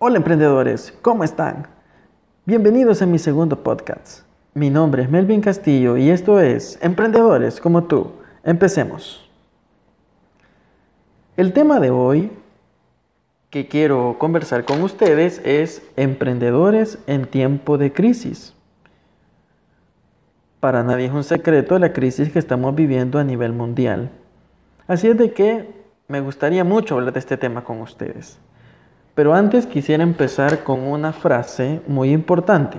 Hola emprendedores, ¿cómo están? Bienvenidos a mi segundo podcast. Mi nombre es Melvin Castillo y esto es Emprendedores como tú. Empecemos. El tema de hoy que quiero conversar con ustedes es emprendedores en tiempo de crisis. Para nadie es un secreto la crisis que estamos viviendo a nivel mundial. Así es de que me gustaría mucho hablar de este tema con ustedes. Pero antes quisiera empezar con una frase muy importante.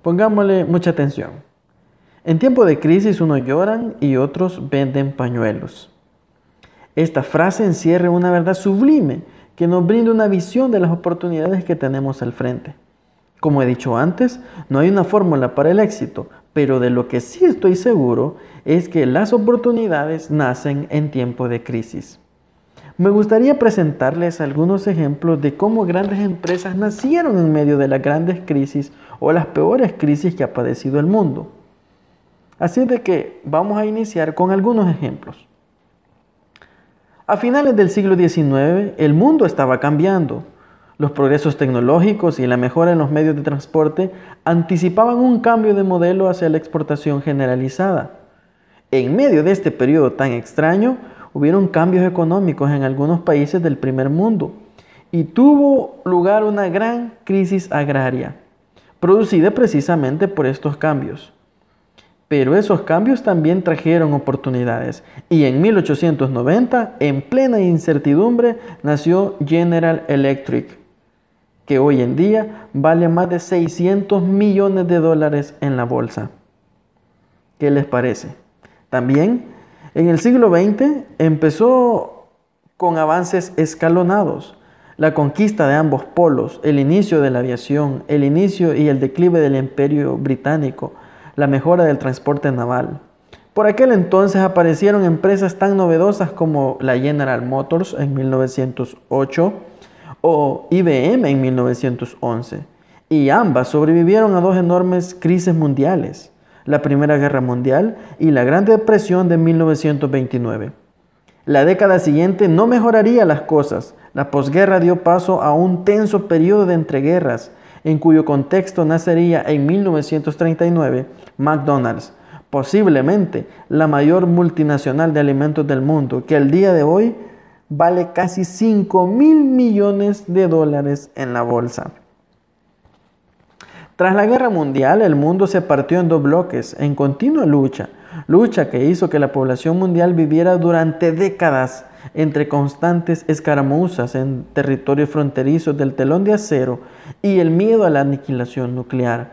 Pongámosle mucha atención. En tiempo de crisis unos lloran y otros venden pañuelos. Esta frase encierra una verdad sublime que nos brinda una visión de las oportunidades que tenemos al frente. Como he dicho antes, no hay una fórmula para el éxito, pero de lo que sí estoy seguro es que las oportunidades nacen en tiempo de crisis. Me gustaría presentarles algunos ejemplos de cómo grandes empresas nacieron en medio de las grandes crisis o las peores crisis que ha padecido el mundo. Así de que vamos a iniciar con algunos ejemplos. A finales del siglo XIX, el mundo estaba cambiando. Los progresos tecnológicos y la mejora en los medios de transporte anticipaban un cambio de modelo hacia la exportación generalizada. En medio de este periodo tan extraño, hubieron cambios económicos en algunos países del primer mundo y tuvo lugar una gran crisis agraria, producida precisamente por estos cambios. Pero esos cambios también trajeron oportunidades y en 1890, en plena incertidumbre, nació General Electric, que hoy en día vale más de 600 millones de dólares en la bolsa. ¿Qué les parece? También en el siglo XX empezó con avances escalonados. La conquista de ambos polos, el inicio de la aviación, el inicio y el declive del imperio británico, la mejora del transporte naval. Por aquel entonces aparecieron empresas tan novedosas como la General Motors en 1908 o IBM en 1911, y ambas sobrevivieron a dos enormes crisis mundiales la Primera Guerra Mundial y la Gran Depresión de 1929. La década siguiente no mejoraría las cosas. La posguerra dio paso a un tenso periodo de entreguerras, en cuyo contexto nacería en 1939 McDonald's, posiblemente la mayor multinacional de alimentos del mundo, que al día de hoy vale casi 5 mil millones de dólares en la bolsa. Tras la guerra mundial, el mundo se partió en dos bloques, en continua lucha, lucha que hizo que la población mundial viviera durante décadas entre constantes escaramuzas en territorios fronterizos del telón de acero y el miedo a la aniquilación nuclear.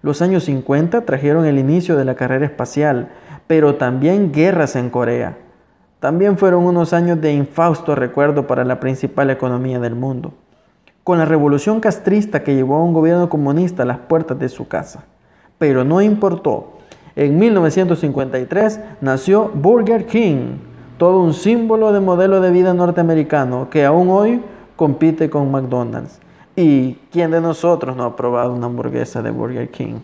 Los años 50 trajeron el inicio de la carrera espacial, pero también guerras en Corea. También fueron unos años de infausto recuerdo para la principal economía del mundo con la revolución castrista que llevó a un gobierno comunista a las puertas de su casa. Pero no importó. En 1953 nació Burger King, todo un símbolo de modelo de vida norteamericano que aún hoy compite con McDonald's. ¿Y quién de nosotros no ha probado una hamburguesa de Burger King?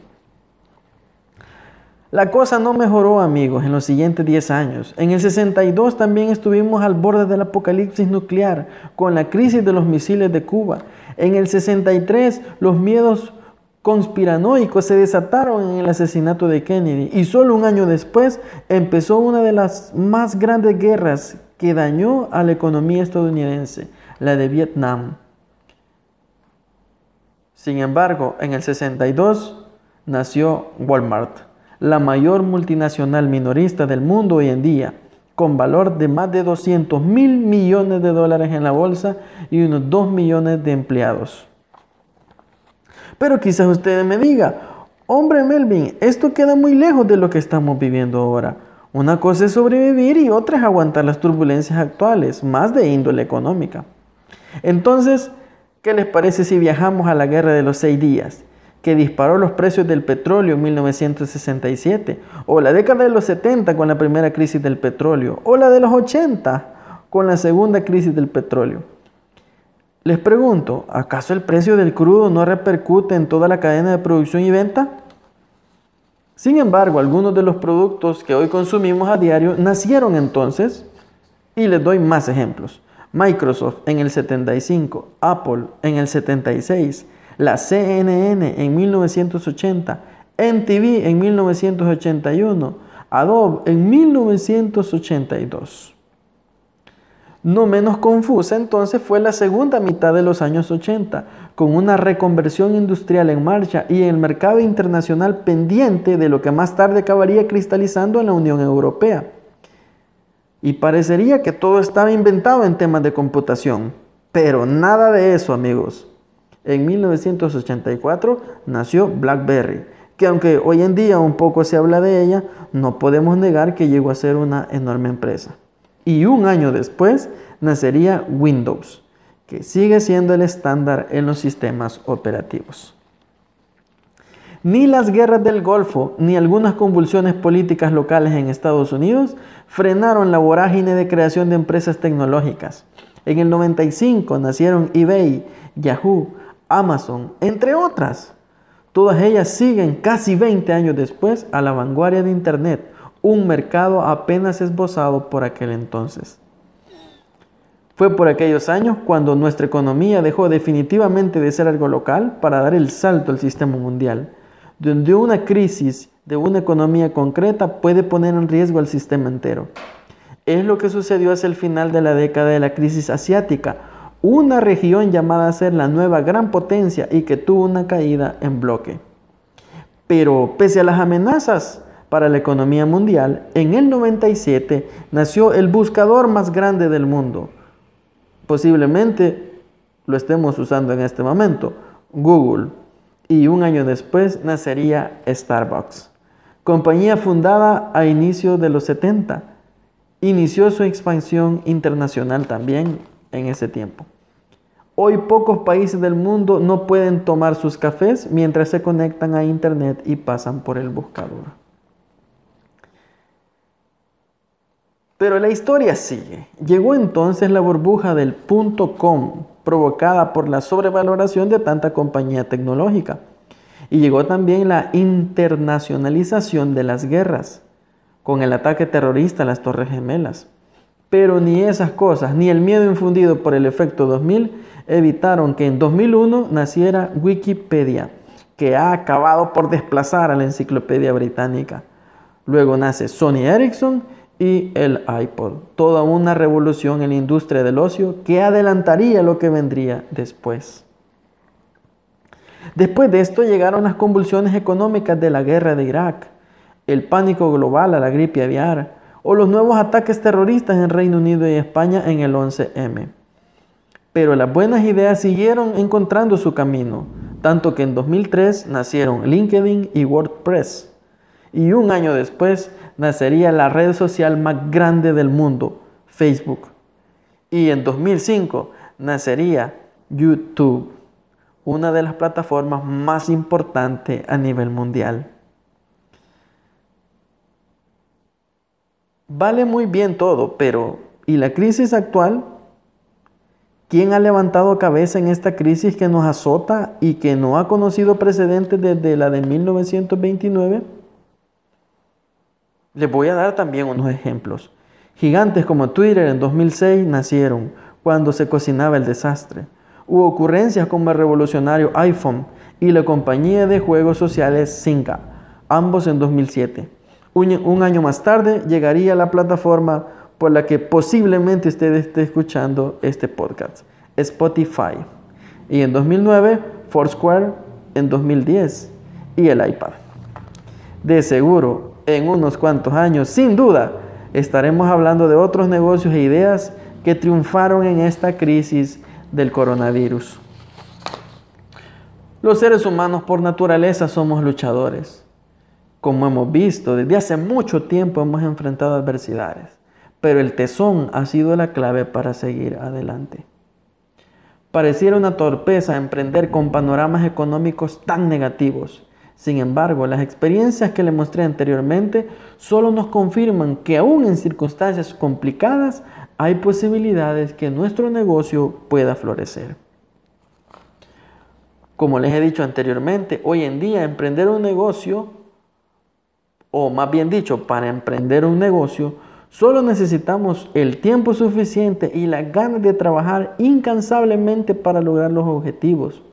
La cosa no mejoró, amigos, en los siguientes 10 años. En el 62 también estuvimos al borde del apocalipsis nuclear con la crisis de los misiles de Cuba. En el 63 los miedos conspiranoicos se desataron en el asesinato de Kennedy y solo un año después empezó una de las más grandes guerras que dañó a la economía estadounidense, la de Vietnam. Sin embargo, en el 62 nació Walmart la mayor multinacional minorista del mundo hoy en día, con valor de más de 200 mil millones de dólares en la bolsa y unos 2 millones de empleados. Pero quizás ustedes me digan, hombre Melvin, esto queda muy lejos de lo que estamos viviendo ahora. Una cosa es sobrevivir y otra es aguantar las turbulencias actuales, más de índole económica. Entonces, ¿qué les parece si viajamos a la guerra de los seis días? Que disparó los precios del petróleo en 1967, o la década de los 70 con la primera crisis del petróleo, o la de los 80 con la segunda crisis del petróleo. Les pregunto, ¿acaso el precio del crudo no repercute en toda la cadena de producción y venta? Sin embargo, algunos de los productos que hoy consumimos a diario nacieron entonces, y les doy más ejemplos. Microsoft en el 75, Apple en el 76, la CNN en 1980, MTV en 1981, Adobe en 1982. No menos confusa entonces fue la segunda mitad de los años 80, con una reconversión industrial en marcha y el mercado internacional pendiente de lo que más tarde acabaría cristalizando en la Unión Europea. Y parecería que todo estaba inventado en temas de computación, pero nada de eso amigos. En 1984 nació BlackBerry, que aunque hoy en día un poco se habla de ella, no podemos negar que llegó a ser una enorme empresa y un año después nacería Windows, que sigue siendo el estándar en los sistemas operativos. Ni las guerras del Golfo ni algunas convulsiones políticas locales en Estados Unidos frenaron la vorágine de creación de empresas tecnológicas. En el 95 nacieron eBay, Yahoo, Amazon, entre otras. Todas ellas siguen casi 20 años después a la vanguardia de Internet, un mercado apenas esbozado por aquel entonces. Fue por aquellos años cuando nuestra economía dejó definitivamente de ser algo local para dar el salto al sistema mundial, donde una crisis de una economía concreta puede poner en riesgo al sistema entero. Es lo que sucedió hacia el final de la década de la crisis asiática, una región llamada a ser la nueva gran potencia y que tuvo una caída en bloque. Pero pese a las amenazas, para la economía mundial, en el 97 nació el buscador más grande del mundo. Posiblemente lo estemos usando en este momento, Google. Y un año después nacería Starbucks, compañía fundada a inicios de los 70. Inició su expansión internacional también en ese tiempo. Hoy pocos países del mundo no pueden tomar sus cafés mientras se conectan a Internet y pasan por el buscador. Pero la historia sigue. Llegó entonces la burbuja del punto com, provocada por la sobrevaloración de tanta compañía tecnológica. Y llegó también la internacionalización de las guerras, con el ataque terrorista a las Torres Gemelas. Pero ni esas cosas, ni el miedo infundido por el efecto 2000 evitaron que en 2001 naciera Wikipedia, que ha acabado por desplazar a la enciclopedia británica. Luego nace Sony Ericsson y el iPod. Toda una revolución en la industria del ocio que adelantaría lo que vendría después. Después de esto llegaron las convulsiones económicas de la guerra de Irak, el pánico global a la gripe aviar o los nuevos ataques terroristas en Reino Unido y España en el 11M. Pero las buenas ideas siguieron encontrando su camino, tanto que en 2003 nacieron LinkedIn y WordPress. Y un año después nacería la red social más grande del mundo, Facebook. Y en 2005 nacería YouTube, una de las plataformas más importantes a nivel mundial. Vale muy bien todo, pero ¿y la crisis actual? ¿Quién ha levantado cabeza en esta crisis que nos azota y que no ha conocido precedentes desde la de 1929? Les voy a dar también unos ejemplos. Gigantes como Twitter en 2006 nacieron cuando se cocinaba el desastre. Hubo ocurrencias como el revolucionario iPhone y la compañía de juegos sociales Zynga, ambos en 2007. Un, año más tarde llegaría la plataforma por la que posiblemente usted esté escuchando este podcast, Spotify. Y en 2009, Foursquare en 2010 y el iPad. De seguro, en unos cuantos años, sin duda, estaremos hablando de otros negocios e ideas que triunfaron en esta crisis del coronavirus. Los seres humanos por naturaleza somos luchadores. Como hemos visto, desde hace mucho tiempo hemos enfrentado adversidades, pero el tesón ha sido la clave para seguir adelante. Pareciera una torpeza emprender con panoramas económicos tan negativos sin embargo, las experiencias que le mostré anteriormente solo nos confirman que aún en circunstancias complicadas hay posibilidades que nuestro negocio pueda florecer. Como les he dicho anteriormente, hoy en día emprender un negocio, o más bien dicho, para emprender un negocio, Solo necesitamos el tiempo suficiente y las ganas de trabajar incansablemente para lograr los objetivos.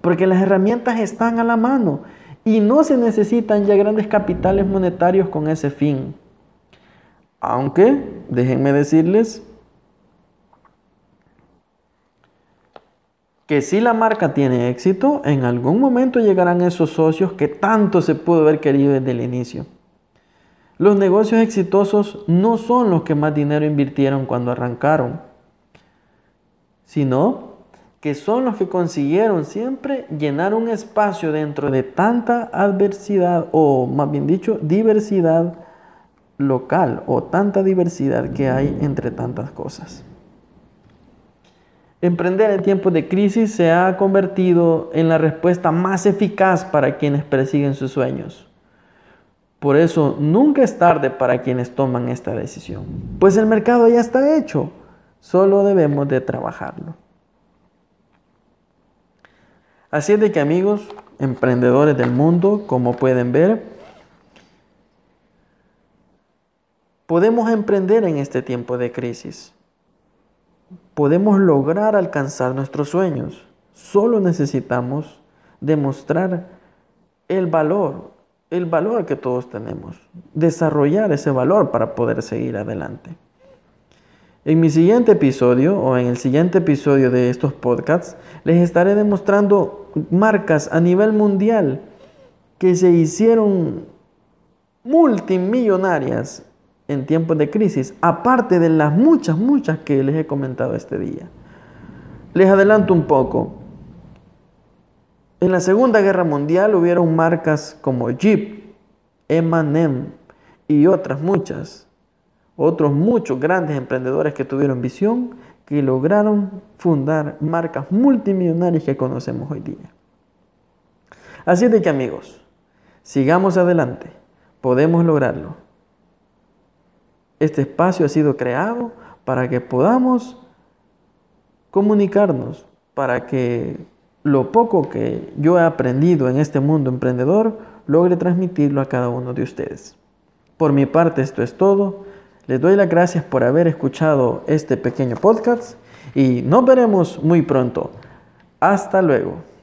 Porque las herramientas están a la mano y no se necesitan ya grandes capitales monetarios con ese fin. Aunque, déjenme decirles, que si la marca tiene éxito, en algún momento llegarán esos socios que tanto se pudo haber querido desde el inicio. Los negocios exitosos no son los que más dinero invirtieron cuando arrancaron, sino que son los que consiguieron siempre llenar un espacio dentro de tanta adversidad o más bien dicho diversidad local o tanta diversidad que hay entre tantas cosas. Emprender en tiempos de crisis se ha convertido en la respuesta más eficaz para quienes persiguen sus sueños. Por eso nunca es tarde para quienes toman esta decisión, pues el mercado ya está hecho, solo debemos de trabajarlo. Así es de que amigos, emprendedores del mundo, como pueden ver, podemos emprender en este tiempo de crisis podemos lograr alcanzar nuestros sueños. Solo necesitamos demostrar el valor, el valor que todos tenemos, desarrollar ese valor para poder seguir adelante. En mi siguiente episodio o en el siguiente episodio de estos podcasts les estaré demostrando marcas a nivel mundial que se hicieron multimillonarias en tiempos de crisis, aparte de las muchas, muchas que les he comentado este día. Les adelanto un poco. En la Segunda Guerra Mundial hubieron marcas como Jeep, M&M y otras muchas, otros muchos grandes emprendedores que tuvieron visión, que lograron fundar marcas multimillonarias que conocemos hoy día. Así de que amigos, sigamos adelante, podemos lograrlo. Este espacio ha sido creado para que podamos comunicarnos, para que lo poco que yo he aprendido en este mundo emprendedor logre transmitirlo a cada uno de ustedes. Por mi parte esto es todo. Les doy las gracias por haber escuchado este pequeño podcast y nos veremos muy pronto. Hasta luego.